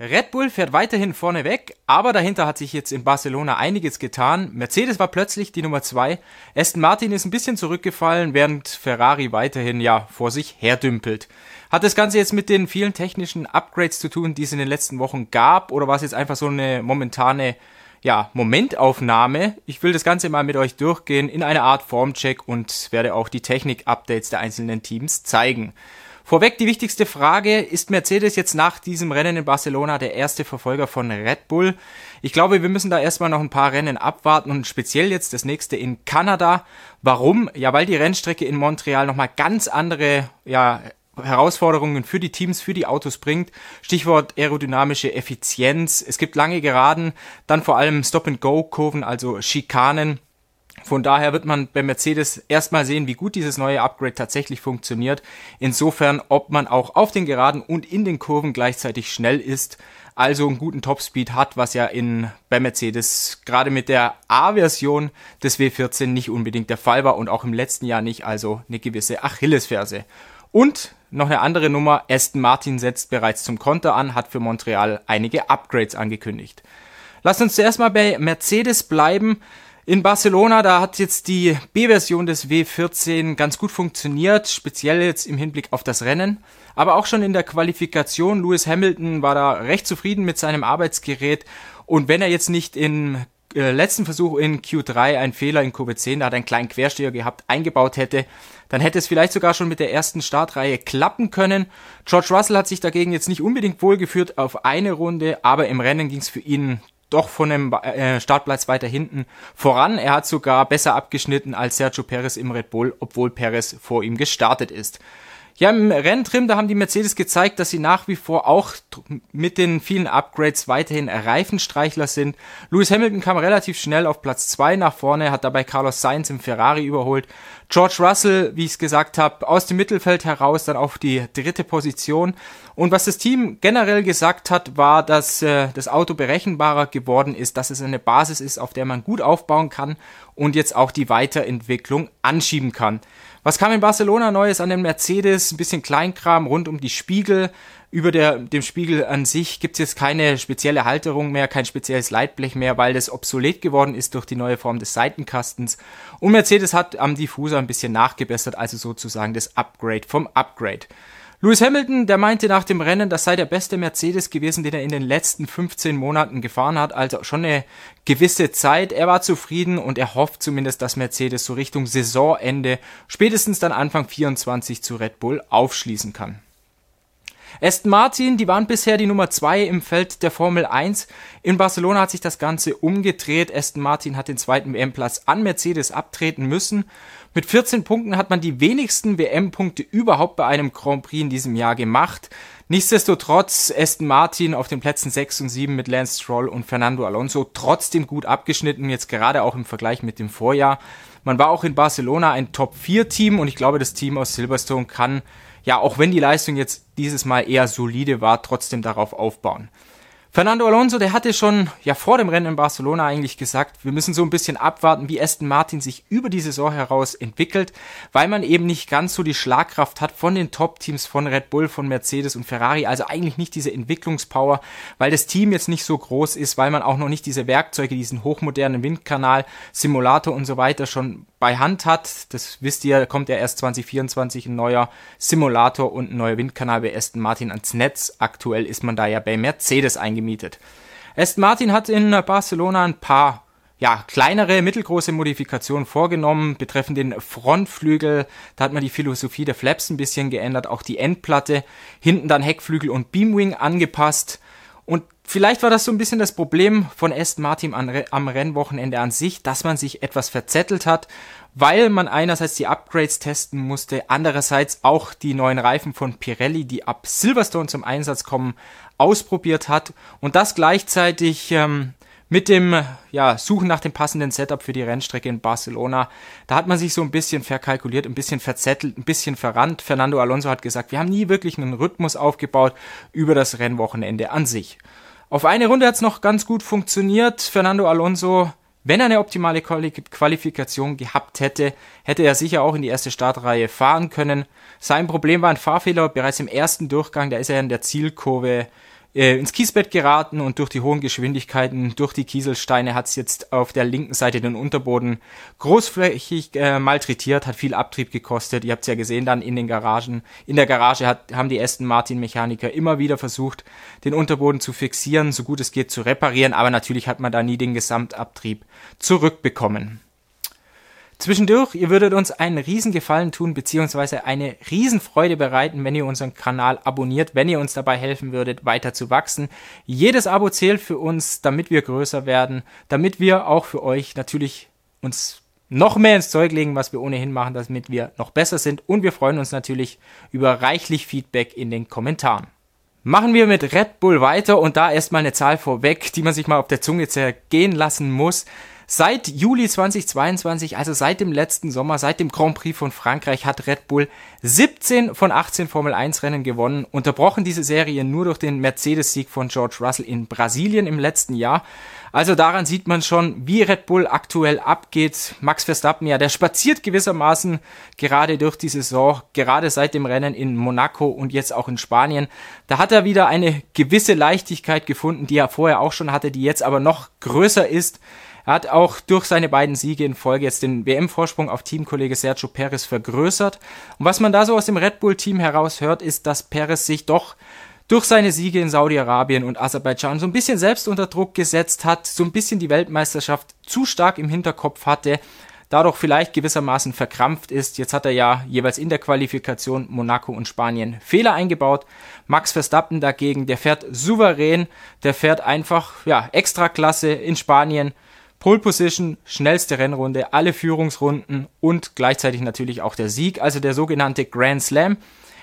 Red Bull fährt weiterhin vorne weg, aber dahinter hat sich jetzt in Barcelona einiges getan. Mercedes war plötzlich die Nummer zwei. Aston Martin ist ein bisschen zurückgefallen, während Ferrari weiterhin ja vor sich herdümpelt. Hat das Ganze jetzt mit den vielen technischen Upgrades zu tun, die es in den letzten Wochen gab, oder war es jetzt einfach so eine momentane ja, Momentaufnahme? Ich will das Ganze mal mit euch durchgehen in einer Art Formcheck und werde auch die Technik-Updates der einzelnen Teams zeigen. Vorweg die wichtigste Frage, ist Mercedes jetzt nach diesem Rennen in Barcelona der erste Verfolger von Red Bull? Ich glaube, wir müssen da erstmal noch ein paar Rennen abwarten und speziell jetzt das nächste in Kanada. Warum? Ja, weil die Rennstrecke in Montreal nochmal ganz andere, ja, Herausforderungen für die Teams, für die Autos bringt. Stichwort aerodynamische Effizienz. Es gibt lange Geraden, dann vor allem Stop-and-Go-Kurven, also Schikanen. Von daher wird man bei Mercedes erstmal sehen, wie gut dieses neue Upgrade tatsächlich funktioniert. Insofern, ob man auch auf den Geraden und in den Kurven gleichzeitig schnell ist, also einen guten Topspeed hat, was ja in, bei Mercedes gerade mit der A-Version des W14 nicht unbedingt der Fall war und auch im letzten Jahr nicht, also eine gewisse Achillesferse. Und noch eine andere Nummer, Aston Martin setzt bereits zum Konter an, hat für Montreal einige Upgrades angekündigt. Lasst uns zuerst mal bei Mercedes bleiben. In Barcelona, da hat jetzt die B-Version des W14 ganz gut funktioniert, speziell jetzt im Hinblick auf das Rennen. Aber auch schon in der Qualifikation, Lewis Hamilton war da recht zufrieden mit seinem Arbeitsgerät. Und wenn er jetzt nicht im äh, letzten Versuch in Q3 einen Fehler in Kurve 10, da hat er einen kleinen Quersteher gehabt, eingebaut hätte, dann hätte es vielleicht sogar schon mit der ersten Startreihe klappen können. George Russell hat sich dagegen jetzt nicht unbedingt wohlgeführt auf eine Runde, aber im Rennen ging es für ihn doch von dem äh, Startplatz weiter hinten voran. Er hat sogar besser abgeschnitten als Sergio Perez im Red Bull, obwohl Perez vor ihm gestartet ist. Ja, im Renntrim, da haben die Mercedes gezeigt, dass sie nach wie vor auch mit den vielen Upgrades weiterhin Reifenstreichler sind. Lewis Hamilton kam relativ schnell auf Platz zwei nach vorne, hat dabei Carlos Sainz im Ferrari überholt. George Russell, wie ich es gesagt habe, aus dem Mittelfeld heraus dann auf die dritte Position. Und was das Team generell gesagt hat, war, dass äh, das Auto berechenbarer geworden ist, dass es eine Basis ist, auf der man gut aufbauen kann und jetzt auch die Weiterentwicklung anschieben kann. Was kam in Barcelona Neues an den Mercedes? Ein bisschen Kleinkram rund um die Spiegel. Über der, dem Spiegel an sich gibt es jetzt keine spezielle Halterung mehr, kein spezielles Leitblech mehr, weil das obsolet geworden ist durch die neue Form des Seitenkastens. Und Mercedes hat am Diffuser ein bisschen nachgebessert, also sozusagen das Upgrade vom Upgrade. Lewis Hamilton, der meinte nach dem Rennen, das sei der beste Mercedes gewesen, den er in den letzten 15 Monaten gefahren hat, also schon eine gewisse Zeit. Er war zufrieden und er hofft zumindest, dass Mercedes so Richtung Saisonende, spätestens dann Anfang 24 zu Red Bull aufschließen kann. Aston Martin, die waren bisher die Nummer 2 im Feld der Formel 1. In Barcelona hat sich das Ganze umgedreht. Aston Martin hat den zweiten WM-Platz an Mercedes abtreten müssen mit 14 Punkten hat man die wenigsten WM-Punkte überhaupt bei einem Grand Prix in diesem Jahr gemacht. Nichtsdestotrotz Aston Martin auf den Plätzen 6 und 7 mit Lance Stroll und Fernando Alonso trotzdem gut abgeschnitten, jetzt gerade auch im Vergleich mit dem Vorjahr. Man war auch in Barcelona ein Top-4-Team und ich glaube, das Team aus Silverstone kann, ja, auch wenn die Leistung jetzt dieses Mal eher solide war, trotzdem darauf aufbauen. Fernando Alonso, der hatte schon ja vor dem Rennen in Barcelona eigentlich gesagt, wir müssen so ein bisschen abwarten, wie Aston Martin sich über die Saison heraus entwickelt, weil man eben nicht ganz so die Schlagkraft hat von den Top-Teams von Red Bull, von Mercedes und Ferrari, also eigentlich nicht diese Entwicklungspower, weil das Team jetzt nicht so groß ist, weil man auch noch nicht diese Werkzeuge, diesen hochmodernen Windkanal, Simulator und so weiter schon bei Hand hat. Das wisst ihr, kommt ja erst 2024 ein neuer Simulator und ein neuer Windkanal bei Aston Martin ans Netz. Aktuell ist man da ja bei Mercedes eingemietet. Aston Martin hat in Barcelona ein paar ja, kleinere, mittelgroße Modifikationen vorgenommen, betreffend den Frontflügel. Da hat man die Philosophie der Flaps ein bisschen geändert, auch die Endplatte. Hinten dann Heckflügel und Beamwing angepasst. Und vielleicht war das so ein bisschen das Problem von Aston Martin am Rennwochenende an sich, dass man sich etwas verzettelt hat, weil man einerseits die Upgrades testen musste, andererseits auch die neuen Reifen von Pirelli, die ab Silverstone zum Einsatz kommen, ausprobiert hat und das gleichzeitig ähm, mit dem ja, Suchen nach dem passenden Setup für die Rennstrecke in Barcelona. Da hat man sich so ein bisschen verkalkuliert, ein bisschen verzettelt, ein bisschen verrannt. Fernando Alonso hat gesagt, wir haben nie wirklich einen Rhythmus aufgebaut über das Rennwochenende an sich. Auf eine Runde hat es noch ganz gut funktioniert. Fernando Alonso, wenn er eine optimale Qualifikation gehabt hätte, hätte er sicher auch in die erste Startreihe fahren können. Sein Problem war ein Fahrfehler bereits im ersten Durchgang, da ist er in der Zielkurve äh, ins Kiesbett geraten und durch die hohen Geschwindigkeiten, durch die Kieselsteine hat es jetzt auf der linken Seite den Unterboden großflächig äh, malträtiert, hat viel Abtrieb gekostet. Ihr habt es ja gesehen dann in den Garagen. In der Garage hat, haben die Aston Martin Mechaniker immer wieder versucht, den Unterboden zu fixieren, so gut es geht zu reparieren, aber natürlich hat man da nie den Gesamtabtrieb zurückbekommen. Zwischendurch, ihr würdet uns einen Riesengefallen tun, beziehungsweise eine Riesenfreude bereiten, wenn ihr unseren Kanal abonniert, wenn ihr uns dabei helfen würdet, weiter zu wachsen. Jedes Abo zählt für uns, damit wir größer werden, damit wir auch für euch natürlich uns noch mehr ins Zeug legen, was wir ohnehin machen, damit wir noch besser sind. Und wir freuen uns natürlich über reichlich Feedback in den Kommentaren. Machen wir mit Red Bull weiter und da erstmal eine Zahl vorweg, die man sich mal auf der Zunge zergehen lassen muss. Seit Juli 2022, also seit dem letzten Sommer, seit dem Grand Prix von Frankreich, hat Red Bull 17 von 18 Formel 1 Rennen gewonnen. Unterbrochen diese Serie nur durch den Mercedes-Sieg von George Russell in Brasilien im letzten Jahr. Also daran sieht man schon, wie Red Bull aktuell abgeht. Max Verstappen, ja, der spaziert gewissermaßen gerade durch die Saison, gerade seit dem Rennen in Monaco und jetzt auch in Spanien. Da hat er wieder eine gewisse Leichtigkeit gefunden, die er vorher auch schon hatte, die jetzt aber noch größer ist. Er hat auch durch seine beiden Siege in Folge jetzt den WM-Vorsprung auf Teamkollege Sergio Perez vergrößert. Und was man da so aus dem Red Bull-Team heraus hört, ist, dass Perez sich doch durch seine Siege in Saudi-Arabien und Aserbaidschan so ein bisschen selbst unter Druck gesetzt hat, so ein bisschen die Weltmeisterschaft zu stark im Hinterkopf hatte, dadurch vielleicht gewissermaßen verkrampft ist. Jetzt hat er ja jeweils in der Qualifikation Monaco und Spanien Fehler eingebaut. Max Verstappen dagegen, der fährt souverän, der fährt einfach, ja, Extraklasse in Spanien, Pole Position, schnellste Rennrunde, alle Führungsrunden und gleichzeitig natürlich auch der Sieg, also der sogenannte Grand Slam.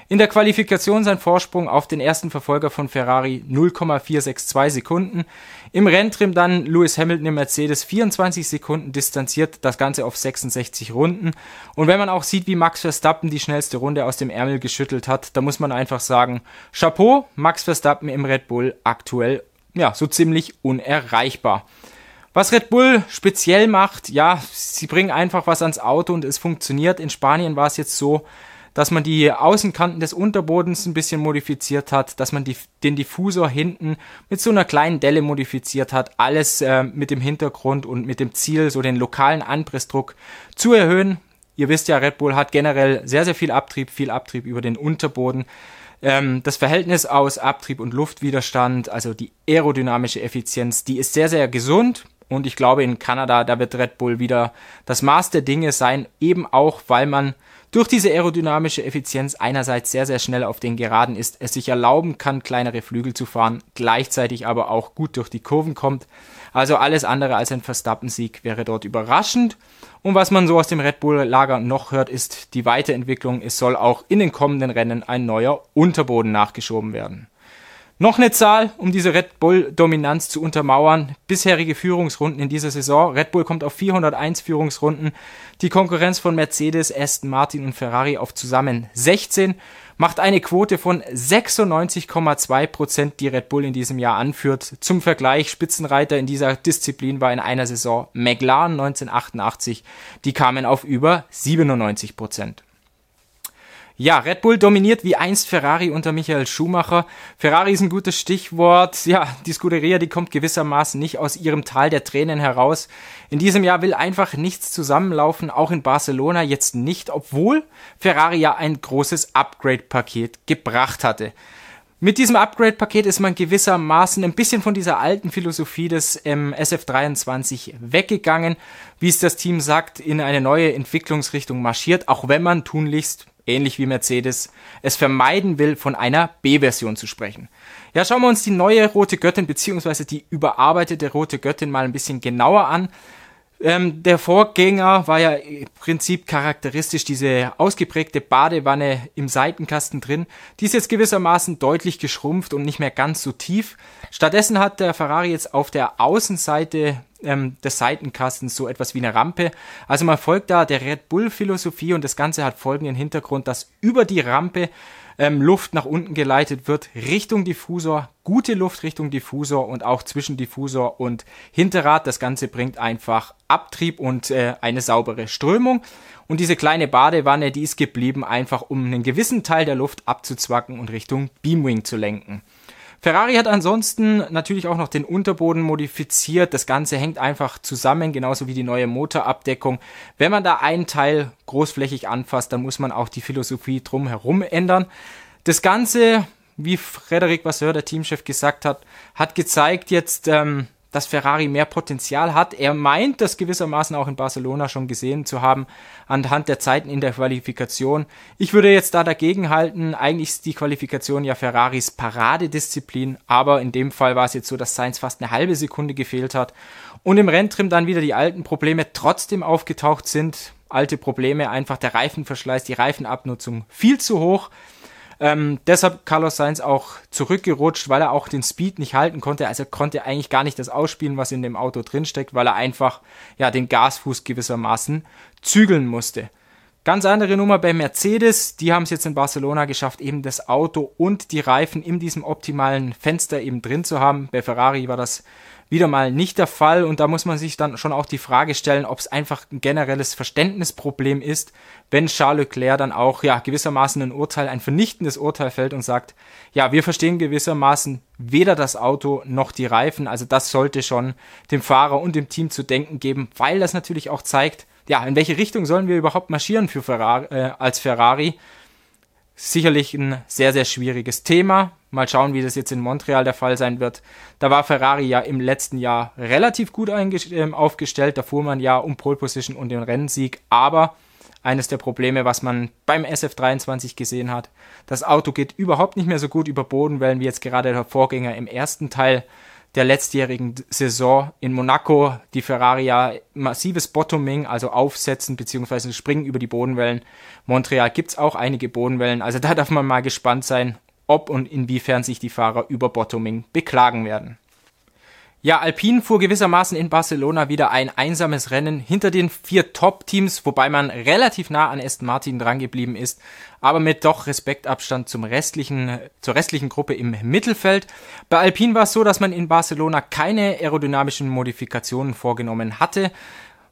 In der Qualifikation sein Vorsprung auf den ersten Verfolger von Ferrari 0,462 Sekunden. Im Renntrim dann Lewis Hamilton im Mercedes 24 Sekunden distanziert, das Ganze auf 66 Runden. Und wenn man auch sieht, wie Max Verstappen die schnellste Runde aus dem Ärmel geschüttelt hat, da muss man einfach sagen, Chapeau, Max Verstappen im Red Bull aktuell, ja, so ziemlich unerreichbar. Was Red Bull speziell macht, ja, sie bringen einfach was ans Auto und es funktioniert. In Spanien war es jetzt so, dass man die Außenkanten des Unterbodens ein bisschen modifiziert hat, dass man die, den Diffusor hinten mit so einer kleinen Delle modifiziert hat. Alles äh, mit dem Hintergrund und mit dem Ziel, so den lokalen Anpressdruck zu erhöhen. Ihr wisst ja, Red Bull hat generell sehr, sehr viel Abtrieb, viel Abtrieb über den Unterboden. Ähm, das Verhältnis aus Abtrieb und Luftwiderstand, also die aerodynamische Effizienz, die ist sehr, sehr gesund. Und ich glaube, in Kanada, da wird Red Bull wieder das Maß der Dinge sein, eben auch, weil man durch diese aerodynamische Effizienz einerseits sehr, sehr schnell auf den Geraden ist, es sich erlauben kann, kleinere Flügel zu fahren, gleichzeitig aber auch gut durch die Kurven kommt. Also alles andere als ein Verstappen-Sieg wäre dort überraschend. Und was man so aus dem Red Bull-Lager noch hört, ist die Weiterentwicklung. Es soll auch in den kommenden Rennen ein neuer Unterboden nachgeschoben werden. Noch eine Zahl, um diese Red Bull-Dominanz zu untermauern. Bisherige Führungsrunden in dieser Saison. Red Bull kommt auf 401 Führungsrunden. Die Konkurrenz von Mercedes, Aston Martin und Ferrari auf zusammen 16. Macht eine Quote von 96,2 Prozent, die Red Bull in diesem Jahr anführt. Zum Vergleich, Spitzenreiter in dieser Disziplin war in einer Saison McLaren 1988. Die kamen auf über 97 Prozent. Ja, Red Bull dominiert wie einst Ferrari unter Michael Schumacher. Ferrari ist ein gutes Stichwort. Ja, die Scuderia, die kommt gewissermaßen nicht aus ihrem Tal der Tränen heraus. In diesem Jahr will einfach nichts zusammenlaufen, auch in Barcelona jetzt nicht, obwohl Ferrari ja ein großes Upgrade-Paket gebracht hatte. Mit diesem Upgrade-Paket ist man gewissermaßen ein bisschen von dieser alten Philosophie des ähm, SF23 weggegangen, wie es das Team sagt, in eine neue Entwicklungsrichtung marschiert, auch wenn man tunlichst ähnlich wie Mercedes, es vermeiden will, von einer B-Version zu sprechen. Ja, schauen wir uns die neue rote Göttin beziehungsweise die überarbeitete rote Göttin mal ein bisschen genauer an. Ähm, der Vorgänger war ja im Prinzip charakteristisch diese ausgeprägte Badewanne im Seitenkasten drin. Die ist jetzt gewissermaßen deutlich geschrumpft und nicht mehr ganz so tief. Stattdessen hat der Ferrari jetzt auf der Außenseite ähm, des Seitenkastens so etwas wie eine Rampe. Also man folgt da der Red Bull Philosophie und das Ganze hat folgenden Hintergrund, dass über die Rampe ähm, Luft nach unten geleitet wird Richtung Diffusor, gute Luft Richtung Diffusor und auch zwischen Diffusor und Hinterrad. Das Ganze bringt einfach Abtrieb und äh, eine saubere Strömung. Und diese kleine Badewanne, die ist geblieben, einfach um einen gewissen Teil der Luft abzuzwacken und Richtung Beamwing zu lenken. Ferrari hat ansonsten natürlich auch noch den Unterboden modifiziert. Das Ganze hängt einfach zusammen, genauso wie die neue Motorabdeckung. Wenn man da einen Teil großflächig anfasst, dann muss man auch die Philosophie drumherum ändern. Das Ganze, wie Frederik Vasseur, der Teamchef, gesagt hat, hat gezeigt jetzt, ähm, dass Ferrari mehr Potenzial hat. Er meint, das gewissermaßen auch in Barcelona schon gesehen zu haben, anhand der Zeiten in der Qualifikation. Ich würde jetzt da dagegen halten, eigentlich ist die Qualifikation ja Ferraris Paradedisziplin, aber in dem Fall war es jetzt so, dass Sainz fast eine halbe Sekunde gefehlt hat und im Renntrim dann wieder die alten Probleme trotzdem aufgetaucht sind. Alte Probleme, einfach der Reifenverschleiß, die Reifenabnutzung viel zu hoch. Ähm, deshalb Carlos Sainz auch zurückgerutscht, weil er auch den Speed nicht halten konnte. Also konnte eigentlich gar nicht das ausspielen, was in dem Auto drinsteckt, weil er einfach ja den Gasfuß gewissermaßen zügeln musste. Ganz andere Nummer bei Mercedes. Die haben es jetzt in Barcelona geschafft, eben das Auto und die Reifen in diesem optimalen Fenster eben drin zu haben. Bei Ferrari war das wieder mal nicht der Fall und da muss man sich dann schon auch die Frage stellen, ob es einfach ein generelles Verständnisproblem ist, wenn Charles Leclerc dann auch ja gewissermaßen ein Urteil, ein vernichtendes Urteil fällt und sagt, ja, wir verstehen gewissermaßen weder das Auto noch die Reifen, also das sollte schon dem Fahrer und dem Team zu denken geben, weil das natürlich auch zeigt, ja, in welche Richtung sollen wir überhaupt marschieren für Ferrari, äh, als Ferrari? Sicherlich ein sehr, sehr schwieriges Thema. Mal schauen, wie das jetzt in Montreal der Fall sein wird. Da war Ferrari ja im letzten Jahr relativ gut äh, aufgestellt. Da fuhr man ja um Pole Position und den Rennsieg. Aber eines der Probleme, was man beim SF23 gesehen hat, das Auto geht überhaupt nicht mehr so gut über Bodenwellen wie jetzt gerade der Vorgänger im ersten Teil der letztjährigen Saison in Monaco. Die Ferrari ja massives Bottoming, also Aufsetzen bzw. Springen über die Bodenwellen. Montreal gibt's auch einige Bodenwellen, also da darf man mal gespannt sein, ob und inwiefern sich die Fahrer über Bottoming beklagen werden. Ja, Alpine fuhr gewissermaßen in Barcelona wieder ein einsames Rennen hinter den vier Top-Teams, wobei man relativ nah an Aston Martin drangeblieben ist, aber mit doch Respektabstand zum restlichen, zur restlichen Gruppe im Mittelfeld. Bei Alpine war es so, dass man in Barcelona keine aerodynamischen Modifikationen vorgenommen hatte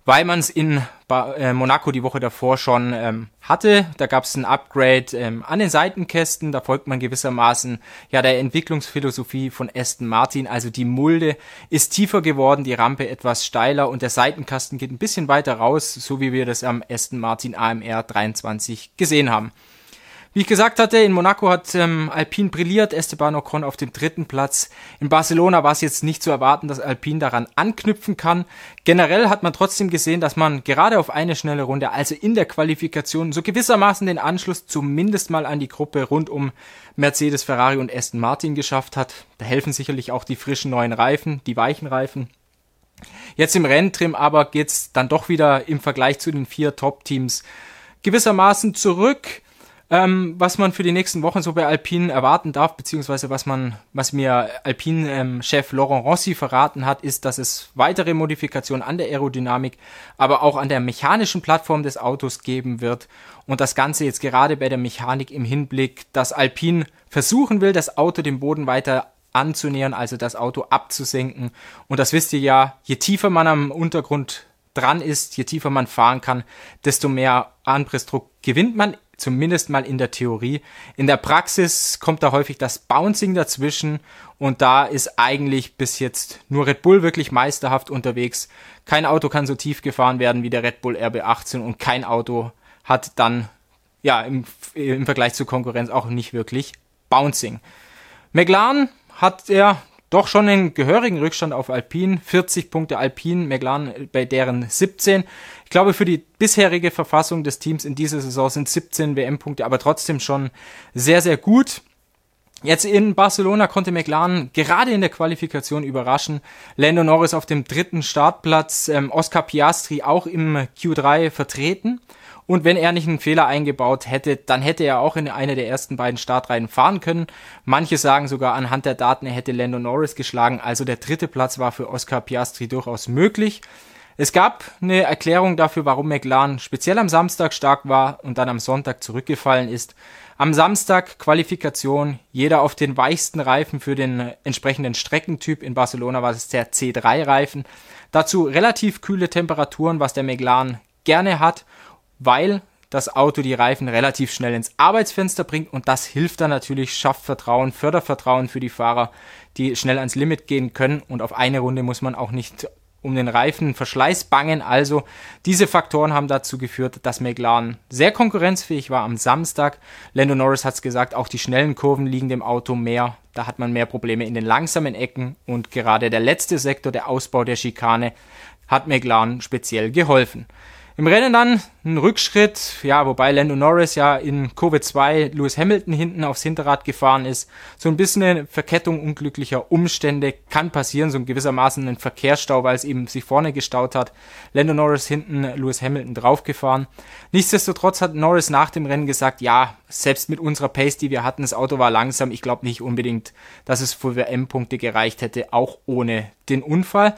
weil man es in ba äh, Monaco die Woche davor schon ähm, hatte. Da gab es ein Upgrade ähm, an den Seitenkästen. Da folgt man gewissermaßen ja der Entwicklungsphilosophie von Aston Martin. Also die Mulde ist tiefer geworden, die Rampe etwas steiler und der Seitenkasten geht ein bisschen weiter raus, so wie wir das am Aston Martin AMR 23 gesehen haben. Wie ich gesagt hatte, in Monaco hat ähm, Alpine brilliert, Esteban Ocon auf dem dritten Platz. In Barcelona war es jetzt nicht zu erwarten, dass Alpine daran anknüpfen kann. Generell hat man trotzdem gesehen, dass man gerade auf eine schnelle Runde, also in der Qualifikation, so gewissermaßen den Anschluss zumindest mal an die Gruppe rund um Mercedes, Ferrari und Aston Martin geschafft hat. Da helfen sicherlich auch die frischen neuen Reifen, die weichen Reifen. Jetzt im Renntrim aber geht's dann doch wieder im Vergleich zu den vier Top-Teams gewissermaßen zurück. Ähm, was man für die nächsten Wochen so bei Alpine erwarten darf, beziehungsweise was man, was mir Alpine-Chef ähm, Laurent Rossi verraten hat, ist, dass es weitere Modifikationen an der Aerodynamik, aber auch an der mechanischen Plattform des Autos geben wird. Und das Ganze jetzt gerade bei der Mechanik im Hinblick, dass Alpine versuchen will, das Auto dem Boden weiter anzunähern, also das Auto abzusenken. Und das wisst ihr ja, je tiefer man am Untergrund dran ist, je tiefer man fahren kann, desto mehr Anpressdruck gewinnt man zumindest mal in der Theorie. In der Praxis kommt da häufig das Bouncing dazwischen und da ist eigentlich bis jetzt nur Red Bull wirklich meisterhaft unterwegs. Kein Auto kann so tief gefahren werden wie der Red Bull RB18 und kein Auto hat dann ja im, im Vergleich zur Konkurrenz auch nicht wirklich Bouncing. McLaren hat er doch schon einen gehörigen Rückstand auf Alpine. 40 Punkte Alpine, McLaren bei deren 17. Ich glaube, für die bisherige Verfassung des Teams in dieser Saison sind 17 WM-Punkte, aber trotzdem schon sehr, sehr gut. Jetzt in Barcelona konnte McLaren gerade in der Qualifikation überraschen. Lando Norris auf dem dritten Startplatz, ähm, Oscar Piastri auch im Q3 vertreten. Und wenn er nicht einen Fehler eingebaut hätte, dann hätte er auch in einer der ersten beiden Startreihen fahren können. Manche sagen sogar anhand der Daten, er hätte Lando Norris geschlagen. Also der dritte Platz war für Oscar Piastri durchaus möglich. Es gab eine Erklärung dafür, warum McLaren speziell am Samstag stark war und dann am Sonntag zurückgefallen ist. Am Samstag Qualifikation, jeder auf den weichsten Reifen für den entsprechenden Streckentyp. In Barcelona war es der C3-Reifen. Dazu relativ kühle Temperaturen, was der McLaren gerne hat weil das Auto die Reifen relativ schnell ins Arbeitsfenster bringt und das hilft dann natürlich, schafft Vertrauen, fördert Vertrauen für die Fahrer, die schnell ans Limit gehen können und auf eine Runde muss man auch nicht um den Reifenverschleiß bangen. Also diese Faktoren haben dazu geführt, dass McLaren sehr konkurrenzfähig war am Samstag. Lando Norris hat es gesagt, auch die schnellen Kurven liegen dem Auto mehr. Da hat man mehr Probleme in den langsamen Ecken und gerade der letzte Sektor, der Ausbau der Schikane, hat McLaren speziell geholfen. Im Rennen dann ein Rückschritt, ja, wobei Lando Norris ja in Kurve 2 Lewis Hamilton hinten aufs Hinterrad gefahren ist. So ein bisschen eine Verkettung unglücklicher Umstände kann passieren, so ein gewissermaßen ein Verkehrsstau, weil es eben sich vorne gestaut hat. Lando Norris hinten Lewis Hamilton draufgefahren. Nichtsdestotrotz hat Norris nach dem Rennen gesagt, ja, selbst mit unserer Pace, die wir hatten, das Auto war langsam. Ich glaube nicht unbedingt, dass es für WM-Punkte gereicht hätte, auch ohne den Unfall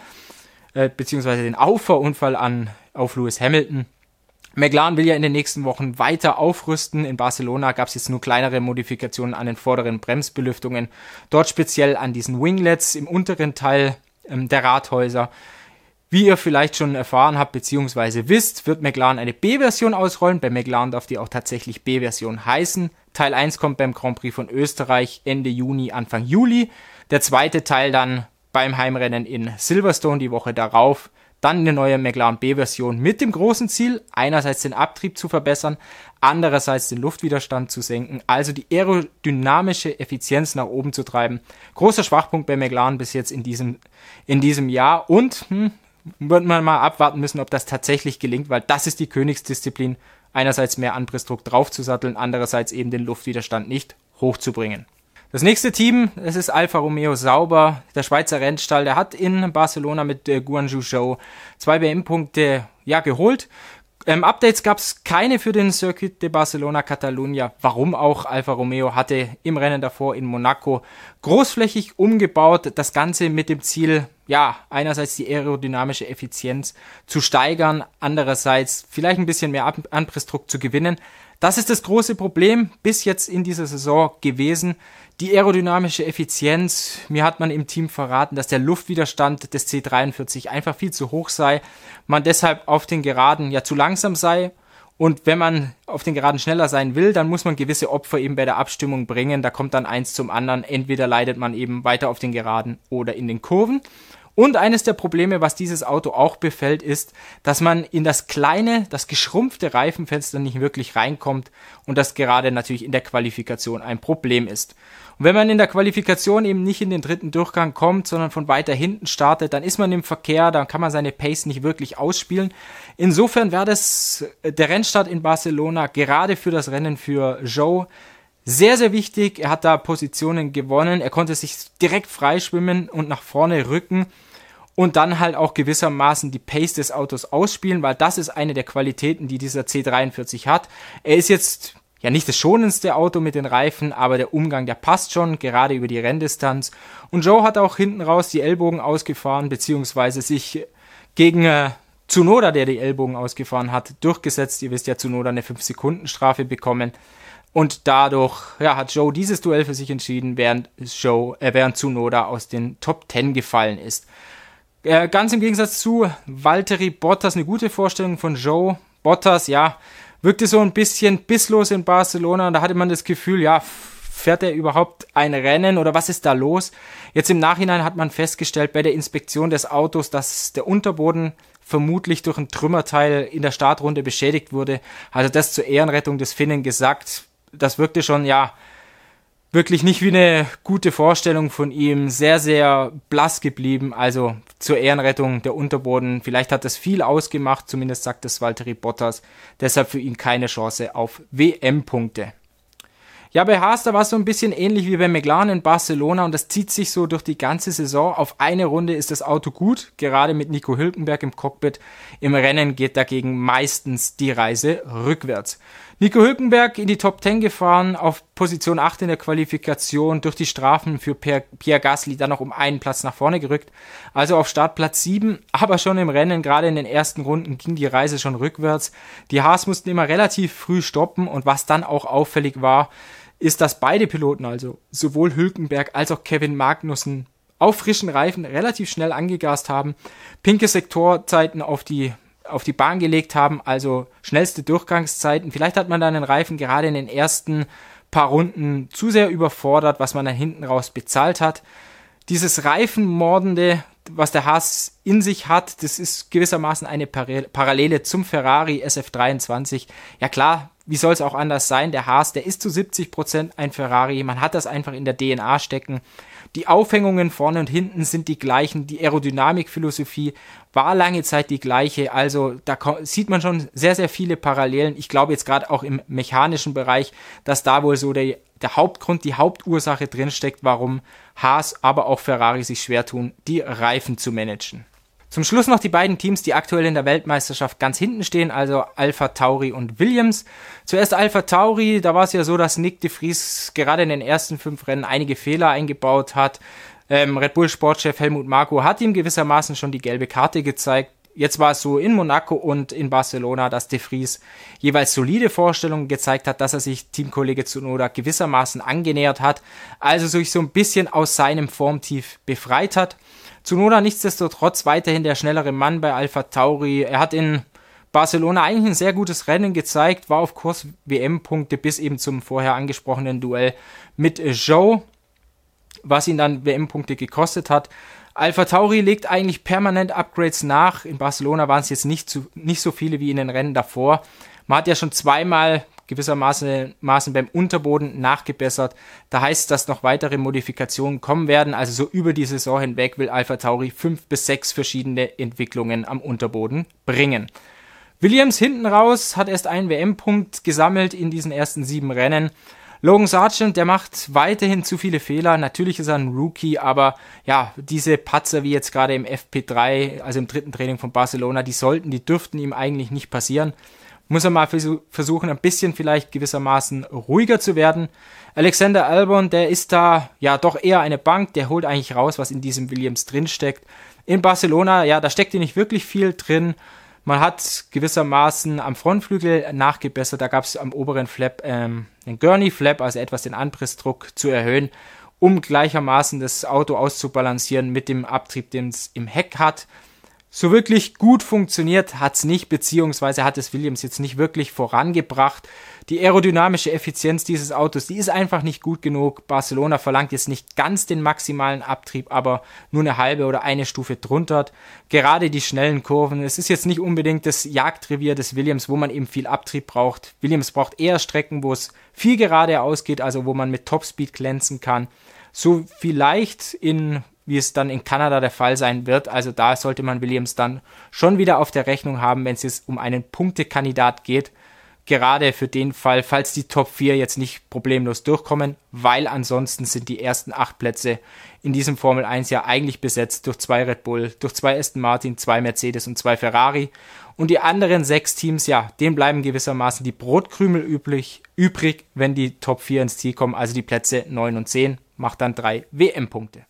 äh, beziehungsweise den Auffahrunfall an auf Lewis Hamilton. McLaren will ja in den nächsten Wochen weiter aufrüsten. In Barcelona gab es jetzt nur kleinere Modifikationen an den vorderen Bremsbelüftungen. Dort speziell an diesen Winglets im unteren Teil ähm, der Radhäuser. Wie ihr vielleicht schon erfahren habt bzw. wisst, wird McLaren eine B-Version ausrollen. Bei McLaren darf die auch tatsächlich B-Version heißen. Teil 1 kommt beim Grand Prix von Österreich Ende Juni, Anfang Juli. Der zweite Teil dann beim Heimrennen in Silverstone die Woche darauf. Dann eine neue McLaren B-Version mit dem großen Ziel, einerseits den Abtrieb zu verbessern, andererseits den Luftwiderstand zu senken, also die aerodynamische Effizienz nach oben zu treiben. Großer Schwachpunkt bei McLaren bis jetzt in diesem, in diesem Jahr und hm, wird man mal abwarten müssen, ob das tatsächlich gelingt, weil das ist die Königsdisziplin, einerseits mehr Anpressdruck draufzusatteln, andererseits eben den Luftwiderstand nicht hochzubringen. Das nächste Team, es ist Alfa Romeo Sauber, der Schweizer Rennstall, der hat in Barcelona mit äh, Guangzhou Show zwei WM-Punkte ja, geholt. Ähm, Updates gab es keine für den Circuit de Barcelona Catalunya. Warum auch? Alfa Romeo hatte im Rennen davor in Monaco großflächig umgebaut. Das Ganze mit dem Ziel, ja, einerseits die aerodynamische Effizienz zu steigern, andererseits vielleicht ein bisschen mehr Anpressdruck zu gewinnen. Das ist das große Problem bis jetzt in dieser Saison gewesen. Die aerodynamische Effizienz, mir hat man im Team verraten, dass der Luftwiderstand des C43 einfach viel zu hoch sei, man deshalb auf den Geraden ja zu langsam sei und wenn man auf den Geraden schneller sein will, dann muss man gewisse Opfer eben bei der Abstimmung bringen. Da kommt dann eins zum anderen. Entweder leidet man eben weiter auf den Geraden oder in den Kurven. Und eines der Probleme, was dieses Auto auch befällt, ist, dass man in das kleine, das geschrumpfte Reifenfenster nicht wirklich reinkommt und das gerade natürlich in der Qualifikation ein Problem ist. Und wenn man in der Qualifikation eben nicht in den dritten Durchgang kommt, sondern von weiter hinten startet, dann ist man im Verkehr, dann kann man seine Pace nicht wirklich ausspielen. Insofern wäre das äh, der Rennstart in Barcelona gerade für das Rennen für Joe sehr, sehr wichtig. Er hat da Positionen gewonnen. Er konnte sich direkt freischwimmen und nach vorne rücken und dann halt auch gewissermaßen die Pace des Autos ausspielen, weil das ist eine der Qualitäten, die dieser C43 hat. Er ist jetzt ja nicht das schonendste Auto mit den Reifen, aber der Umgang, der passt schon, gerade über die Renndistanz. Und Joe hat auch hinten raus die Ellbogen ausgefahren, beziehungsweise sich gegen äh, Tsunoda, der die Ellbogen ausgefahren hat, durchgesetzt. Ihr wisst ja, Tsunoda eine 5-Sekunden-Strafe bekommen. Und dadurch ja, hat Joe dieses Duell für sich entschieden, während, Joe, äh, während Tsunoda aus den Top 10 gefallen ist. Äh, ganz im Gegensatz zu Valtteri Bottas, eine gute Vorstellung von Joe. Bottas, ja, wirkte so ein bisschen bisslos in Barcelona und da hatte man das Gefühl, ja, fährt er überhaupt ein Rennen oder was ist da los? Jetzt im Nachhinein hat man festgestellt bei der Inspektion des Autos, dass der Unterboden vermutlich durch ein Trümmerteil in der Startrunde beschädigt wurde. Also das zur Ehrenrettung des Finnen gesagt das wirkte schon, ja, wirklich nicht wie eine gute Vorstellung von ihm. Sehr, sehr blass geblieben. Also zur Ehrenrettung der Unterboden. Vielleicht hat das viel ausgemacht, zumindest sagt es Valtteri Bottas. Deshalb für ihn keine Chance auf WM-Punkte. Ja, bei Haas, da war es so ein bisschen ähnlich wie bei McLaren in Barcelona und das zieht sich so durch die ganze Saison. Auf eine Runde ist das Auto gut, gerade mit Nico Hülkenberg im Cockpit. Im Rennen geht dagegen meistens die Reise rückwärts. Nico Hülkenberg in die Top 10 gefahren, auf Position 8 in der Qualifikation, durch die Strafen für Pierre Gasly dann noch um einen Platz nach vorne gerückt. Also auf Startplatz 7, aber schon im Rennen, gerade in den ersten Runden, ging die Reise schon rückwärts. Die Haas mussten immer relativ früh stoppen und was dann auch auffällig war, ist, dass beide Piloten, also sowohl Hülkenberg als auch Kevin Magnussen, auf frischen Reifen relativ schnell angegast haben, pinke Sektorzeiten auf die auf die Bahn gelegt haben, also schnellste Durchgangszeiten. Vielleicht hat man dann den Reifen gerade in den ersten paar Runden zu sehr überfordert, was man dann hinten raus bezahlt hat. Dieses Reifenmordende, was der Haas in sich hat, das ist gewissermaßen eine Parallele zum Ferrari SF23. Ja klar, wie soll es auch anders sein? Der Haas, der ist zu 70 Prozent ein Ferrari. Man hat das einfach in der DNA stecken. Die Aufhängungen vorne und hinten sind die gleichen. Die Aerodynamikphilosophie war lange Zeit die gleiche. Also da sieht man schon sehr, sehr viele Parallelen. Ich glaube jetzt gerade auch im mechanischen Bereich, dass da wohl so der, der Hauptgrund, die Hauptursache drinsteckt, warum Haas, aber auch Ferrari sich schwer tun, die Reifen zu managen. Zum Schluss noch die beiden Teams, die aktuell in der Weltmeisterschaft ganz hinten stehen, also Alpha Tauri und Williams. Zuerst Alpha Tauri, da war es ja so, dass Nick de Vries gerade in den ersten fünf Rennen einige Fehler eingebaut hat. Ähm, Red Bull Sportchef Helmut Marko hat ihm gewissermaßen schon die gelbe Karte gezeigt. Jetzt war es so in Monaco und in Barcelona, dass De Vries jeweils solide Vorstellungen gezeigt hat, dass er sich Teamkollege Tsunoda gewissermaßen angenähert hat, also sich so ein bisschen aus seinem Formtief befreit hat. Zunoda nichtsdestotrotz weiterhin der schnellere Mann bei Alpha Tauri. Er hat in Barcelona eigentlich ein sehr gutes Rennen gezeigt, war auf Kurs WM-Punkte bis eben zum vorher angesprochenen Duell mit Joe, was ihn dann WM-Punkte gekostet hat. Alpha Tauri legt eigentlich permanent Upgrades nach. In Barcelona waren es jetzt nicht, zu, nicht so viele wie in den Rennen davor. Man hat ja schon zweimal gewissermaßen Maßen beim Unterboden nachgebessert. Da heißt, dass noch weitere Modifikationen kommen werden. Also so über die Saison hinweg will Alpha Tauri fünf bis sechs verschiedene Entwicklungen am Unterboden bringen. Williams hinten raus hat erst einen WM-Punkt gesammelt in diesen ersten sieben Rennen. Logan Sargent, der macht weiterhin zu viele Fehler. Natürlich ist er ein Rookie, aber ja, diese Patzer wie jetzt gerade im FP3, also im dritten Training von Barcelona, die sollten, die dürften ihm eigentlich nicht passieren muss er mal versuchen, ein bisschen vielleicht gewissermaßen ruhiger zu werden. Alexander Albon, der ist da ja doch eher eine Bank, der holt eigentlich raus, was in diesem Williams drinsteckt. In Barcelona, ja, da steckt nicht wirklich viel drin. Man hat gewissermaßen am Frontflügel nachgebessert, da gab es am oberen Flap ähm, den Gurney Flap, also etwas den Anpressdruck zu erhöhen, um gleichermaßen das Auto auszubalancieren mit dem Abtrieb, den es im Heck hat. So wirklich gut funktioniert hat's nicht, beziehungsweise hat es Williams jetzt nicht wirklich vorangebracht. Die aerodynamische Effizienz dieses Autos, die ist einfach nicht gut genug. Barcelona verlangt jetzt nicht ganz den maximalen Abtrieb, aber nur eine halbe oder eine Stufe drunter. Gerade die schnellen Kurven, es ist jetzt nicht unbedingt das Jagdrevier des Williams, wo man eben viel Abtrieb braucht. Williams braucht eher Strecken, wo es viel geradeaus geht, also wo man mit Topspeed glänzen kann. So vielleicht in wie es dann in Kanada der Fall sein wird. Also da sollte man Williams dann schon wieder auf der Rechnung haben, wenn es jetzt um einen Punktekandidat geht. Gerade für den Fall, falls die Top 4 jetzt nicht problemlos durchkommen, weil ansonsten sind die ersten acht Plätze in diesem Formel 1 ja eigentlich besetzt durch zwei Red Bull, durch zwei Aston Martin, zwei Mercedes und zwei Ferrari. Und die anderen sechs Teams, ja, denen bleiben gewissermaßen die Brotkrümel übrig, übrig, wenn die Top 4 ins Ziel kommen, also die Plätze 9 und 10, macht dann drei WM-Punkte.